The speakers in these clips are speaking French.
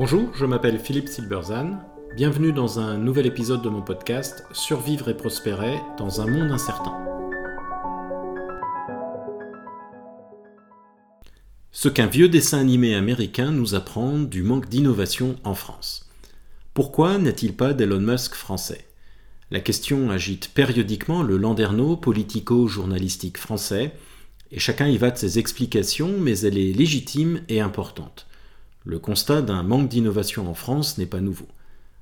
Bonjour, je m'appelle Philippe Silberzan. Bienvenue dans un nouvel épisode de mon podcast Survivre et prospérer dans un monde incertain. Ce qu'un vieux dessin animé américain nous apprend du manque d'innovation en France. Pourquoi n'est-il pas d'Elon Musk français? La question agite périodiquement le landerneau politico-journalistique français, et chacun y va de ses explications, mais elle est légitime et importante. Le constat d'un manque d'innovation en France n'est pas nouveau.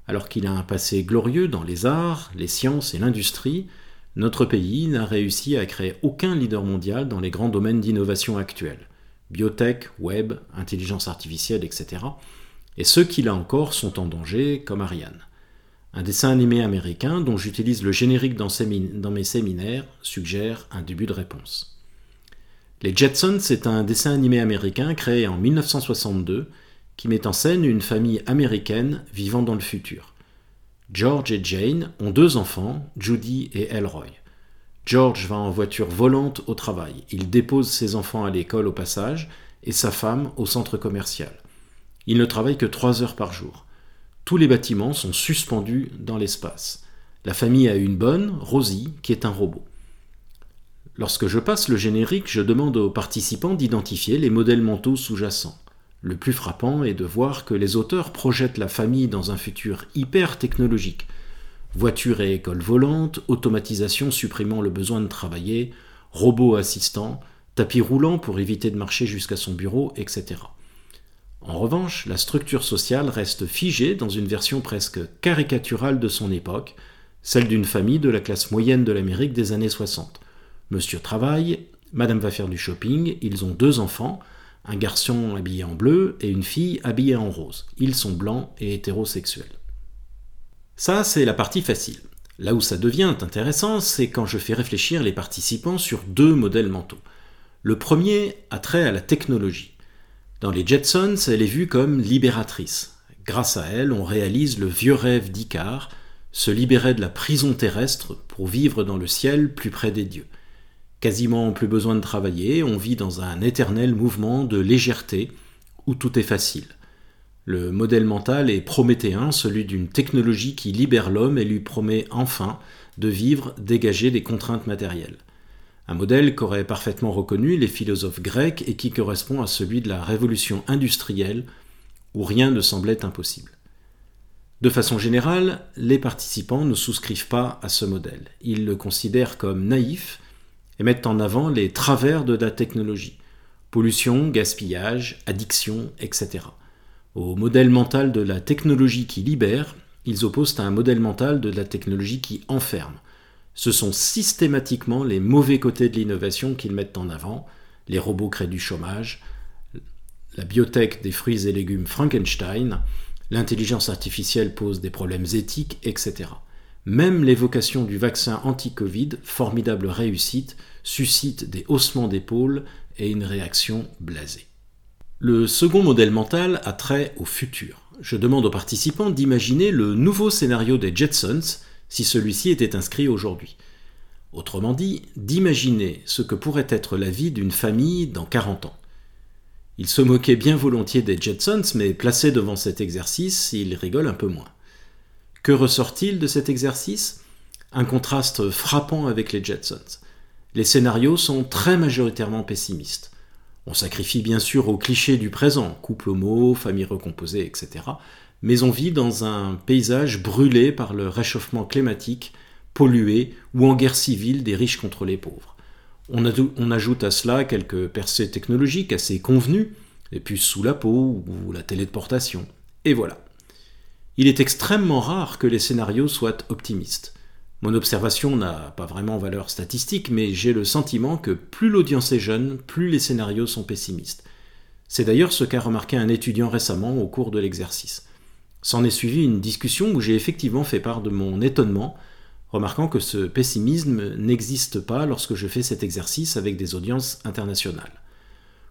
Alors qu'il a un passé glorieux dans les arts, les sciences et l'industrie, notre pays n'a réussi à créer aucun leader mondial dans les grands domaines d'innovation actuels biotech, web, intelligence artificielle, etc. Et ceux qui là encore sont en danger, comme Ariane. Un dessin animé américain dont j'utilise le générique dans, dans mes séminaires suggère un début de réponse. Les Jetsons, c'est un dessin animé américain créé en 1962 qui met en scène une famille américaine vivant dans le futur. George et Jane ont deux enfants, Judy et Elroy. George va en voiture volante au travail. Il dépose ses enfants à l'école au passage et sa femme au centre commercial. Il ne travaille que trois heures par jour. Tous les bâtiments sont suspendus dans l'espace. La famille a une bonne, Rosie, qui est un robot. Lorsque je passe le générique, je demande aux participants d'identifier les modèles mentaux sous-jacents. Le plus frappant est de voir que les auteurs projettent la famille dans un futur hyper technologique. Voiture et école volante, automatisation supprimant le besoin de travailler, robots assistants, tapis roulant pour éviter de marcher jusqu'à son bureau, etc. En revanche, la structure sociale reste figée dans une version presque caricaturale de son époque, celle d'une famille de la classe moyenne de l'Amérique des années 60. Monsieur travaille, madame va faire du shopping, ils ont deux enfants, un garçon habillé en bleu et une fille habillée en rose. Ils sont blancs et hétérosexuels. Ça, c'est la partie facile. Là où ça devient intéressant, c'est quand je fais réfléchir les participants sur deux modèles mentaux. Le premier a trait à la technologie. Dans les Jetsons, elle est vue comme libératrice. Grâce à elle, on réalise le vieux rêve d'Icare, se libérer de la prison terrestre pour vivre dans le ciel plus près des dieux. Quasiment plus besoin de travailler, on vit dans un éternel mouvement de légèreté où tout est facile. Le modèle mental est prométhéen, celui d'une technologie qui libère l'homme et lui promet enfin de vivre dégagé des contraintes matérielles. Un modèle qu'auraient parfaitement reconnu les philosophes grecs et qui correspond à celui de la révolution industrielle où rien ne semblait impossible. De façon générale, les participants ne souscrivent pas à ce modèle. Ils le considèrent comme naïf et mettent en avant les travers de la technologie pollution, gaspillage, addiction, etc. Au modèle mental de la technologie qui libère, ils opposent à un modèle mental de la technologie qui enferme. Ce sont systématiquement les mauvais côtés de l'innovation qu'ils mettent en avant. Les robots créent du chômage, la biotech des fruits et légumes Frankenstein, l'intelligence artificielle pose des problèmes éthiques, etc. Même l'évocation du vaccin anti-Covid, formidable réussite, suscite des haussements d'épaules et une réaction blasée. Le second modèle mental a trait au futur. Je demande aux participants d'imaginer le nouveau scénario des Jetsons si celui-ci était inscrit aujourd'hui. Autrement dit, d'imaginer ce que pourrait être la vie d'une famille dans 40 ans. Ils se moquaient bien volontiers des Jetsons, mais placés devant cet exercice, ils rigolent un peu moins. Que ressort-il de cet exercice? Un contraste frappant avec les Jetsons. Les scénarios sont très majoritairement pessimistes. On sacrifie bien sûr aux clichés du présent, couple homo, famille recomposée, etc. Mais on vit dans un paysage brûlé par le réchauffement climatique, pollué ou en guerre civile des riches contre les pauvres. On, ajoute à cela quelques percées technologiques assez convenues, les puces sous la peau ou la téléportation. Et voilà. Il est extrêmement rare que les scénarios soient optimistes. Mon observation n'a pas vraiment valeur statistique, mais j'ai le sentiment que plus l'audience est jeune, plus les scénarios sont pessimistes. C'est d'ailleurs ce qu'a remarqué un étudiant récemment au cours de l'exercice. S'en est suivi une discussion où j'ai effectivement fait part de mon étonnement, remarquant que ce pessimisme n'existe pas lorsque je fais cet exercice avec des audiences internationales.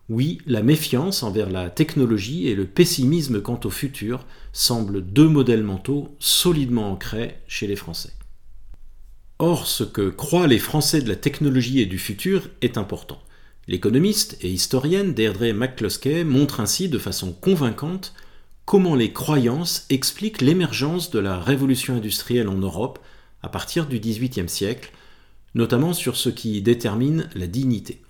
Oui, la méfiance envers la technologie et le pessimisme quant au futur semblent deux modèles mentaux solidement ancrés chez les Français. Or, ce que croient les Français de la technologie et du futur est important. L'économiste et historienne Deirdre McCloskey montre ainsi de façon convaincante comment les croyances expliquent l'émergence de la révolution industrielle en Europe à partir du XVIIIe siècle, notamment sur ce qui détermine la dignité.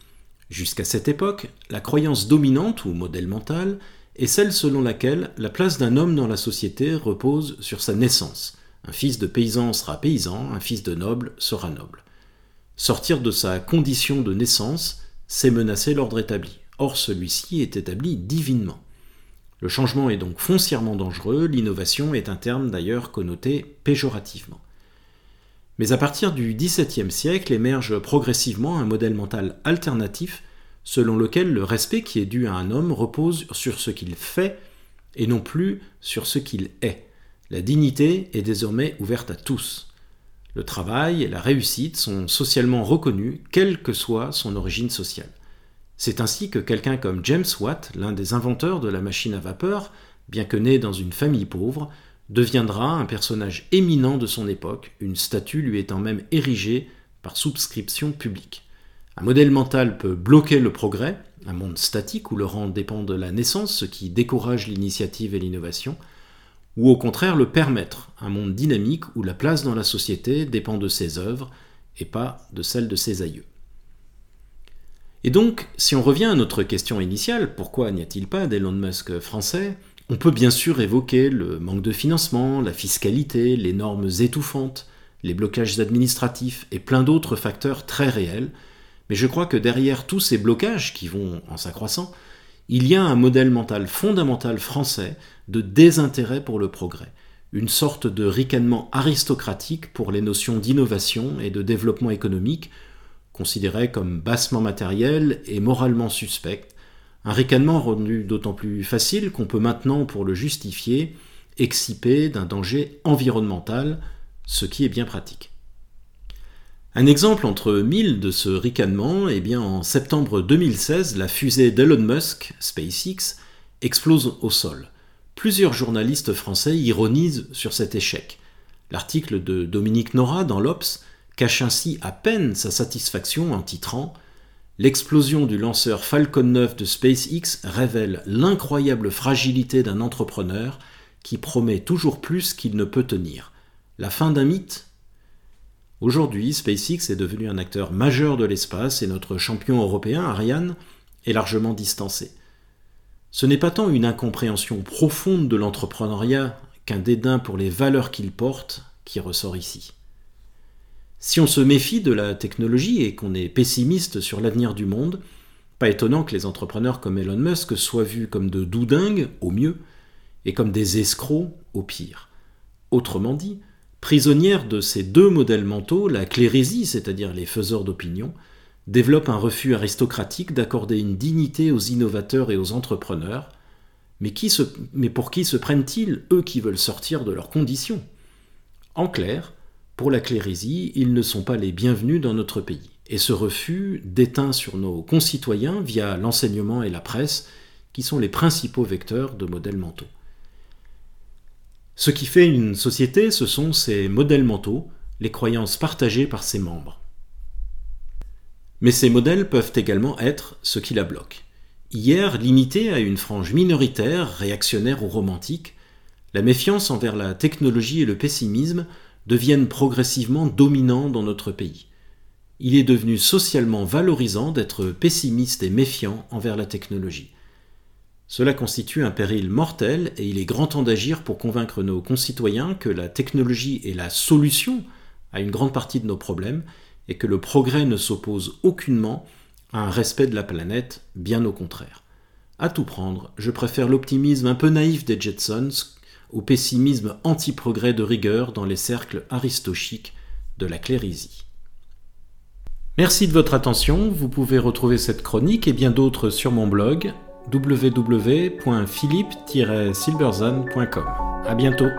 Jusqu'à cette époque, la croyance dominante ou modèle mental est celle selon laquelle la place d'un homme dans la société repose sur sa naissance. Un fils de paysan sera paysan, un fils de noble sera noble. Sortir de sa condition de naissance, c'est menacer l'ordre établi. Or celui-ci est établi divinement. Le changement est donc foncièrement dangereux, l'innovation est un terme d'ailleurs connoté péjorativement. Mais à partir du XVIIe siècle émerge progressivement un modèle mental alternatif selon lequel le respect qui est dû à un homme repose sur ce qu'il fait et non plus sur ce qu'il est. La dignité est désormais ouverte à tous. Le travail et la réussite sont socialement reconnus, quelle que soit son origine sociale. C'est ainsi que quelqu'un comme James Watt, l'un des inventeurs de la machine à vapeur, bien que né dans une famille pauvre, deviendra un personnage éminent de son époque, une statue lui étant même érigée par souscription publique. Un modèle mental peut bloquer le progrès, un monde statique où le rang dépend de la naissance, ce qui décourage l'initiative et l'innovation, ou au contraire le permettre, un monde dynamique où la place dans la société dépend de ses œuvres et pas de celle de ses aïeux. Et donc, si on revient à notre question initiale, pourquoi n'y a-t-il pas d'Elon Musk français? On peut bien sûr évoquer le manque de financement, la fiscalité, les normes étouffantes, les blocages administratifs et plein d'autres facteurs très réels, mais je crois que derrière tous ces blocages qui vont en s'accroissant, il y a un modèle mental fondamental français de désintérêt pour le progrès, une sorte de ricanement aristocratique pour les notions d'innovation et de développement économique, considérées comme bassement matérielles et moralement suspectes, un ricanement rendu d'autant plus facile qu'on peut maintenant, pour le justifier, exciper d'un danger environnemental, ce qui est bien pratique. Un exemple entre mille de ce ricanement, eh bien en septembre 2016, la fusée d'Elon Musk, SpaceX, explose au sol. Plusieurs journalistes français ironisent sur cet échec. L'article de Dominique Nora dans l'Obs cache ainsi à peine sa satisfaction en titrant L'explosion du lanceur Falcon 9 de SpaceX révèle l'incroyable fragilité d'un entrepreneur qui promet toujours plus qu'il ne peut tenir. La fin d'un mythe? Aujourd'hui, SpaceX est devenu un acteur majeur de l'espace et notre champion européen, Ariane, est largement distancé. Ce n'est pas tant une incompréhension profonde de l'entrepreneuriat qu'un dédain pour les valeurs qu'il porte qui ressort ici. Si on se méfie de la technologie et qu'on est pessimiste sur l'avenir du monde, pas étonnant que les entrepreneurs comme Elon Musk soient vus comme de doudingues au mieux et comme des escrocs au pire. Autrement dit, Prisonnière de ces deux modèles mentaux, la clérisie, c'est-à-dire les faiseurs d'opinion, développe un refus aristocratique d'accorder une dignité aux innovateurs et aux entrepreneurs. Mais, qui se, mais pour qui se prennent-ils, eux qui veulent sortir de leurs conditions? En clair, pour la clérisie, ils ne sont pas les bienvenus dans notre pays. Et ce refus déteint sur nos concitoyens via l'enseignement et la presse, qui sont les principaux vecteurs de modèles mentaux. Ce qui fait une société, ce sont ses modèles mentaux, les croyances partagées par ses membres. Mais ces modèles peuvent également être ce qui la bloque. Hier, limitée à une frange minoritaire, réactionnaire ou romantique, la méfiance envers la technologie et le pessimisme deviennent progressivement dominants dans notre pays. Il est devenu socialement valorisant d'être pessimiste et méfiant envers la technologie. Cela constitue un péril mortel et il est grand temps d'agir pour convaincre nos concitoyens que la technologie est la solution à une grande partie de nos problèmes et que le progrès ne s'oppose aucunement à un respect de la planète, bien au contraire. À tout prendre, je préfère l'optimisme un peu naïf des Jetsons au pessimisme anti-progrès de rigueur dans les cercles aristochiques de la clérisie. Merci de votre attention, vous pouvez retrouver cette chronique et bien d'autres sur mon blog www.philippe-silberzan.com. À bientôt.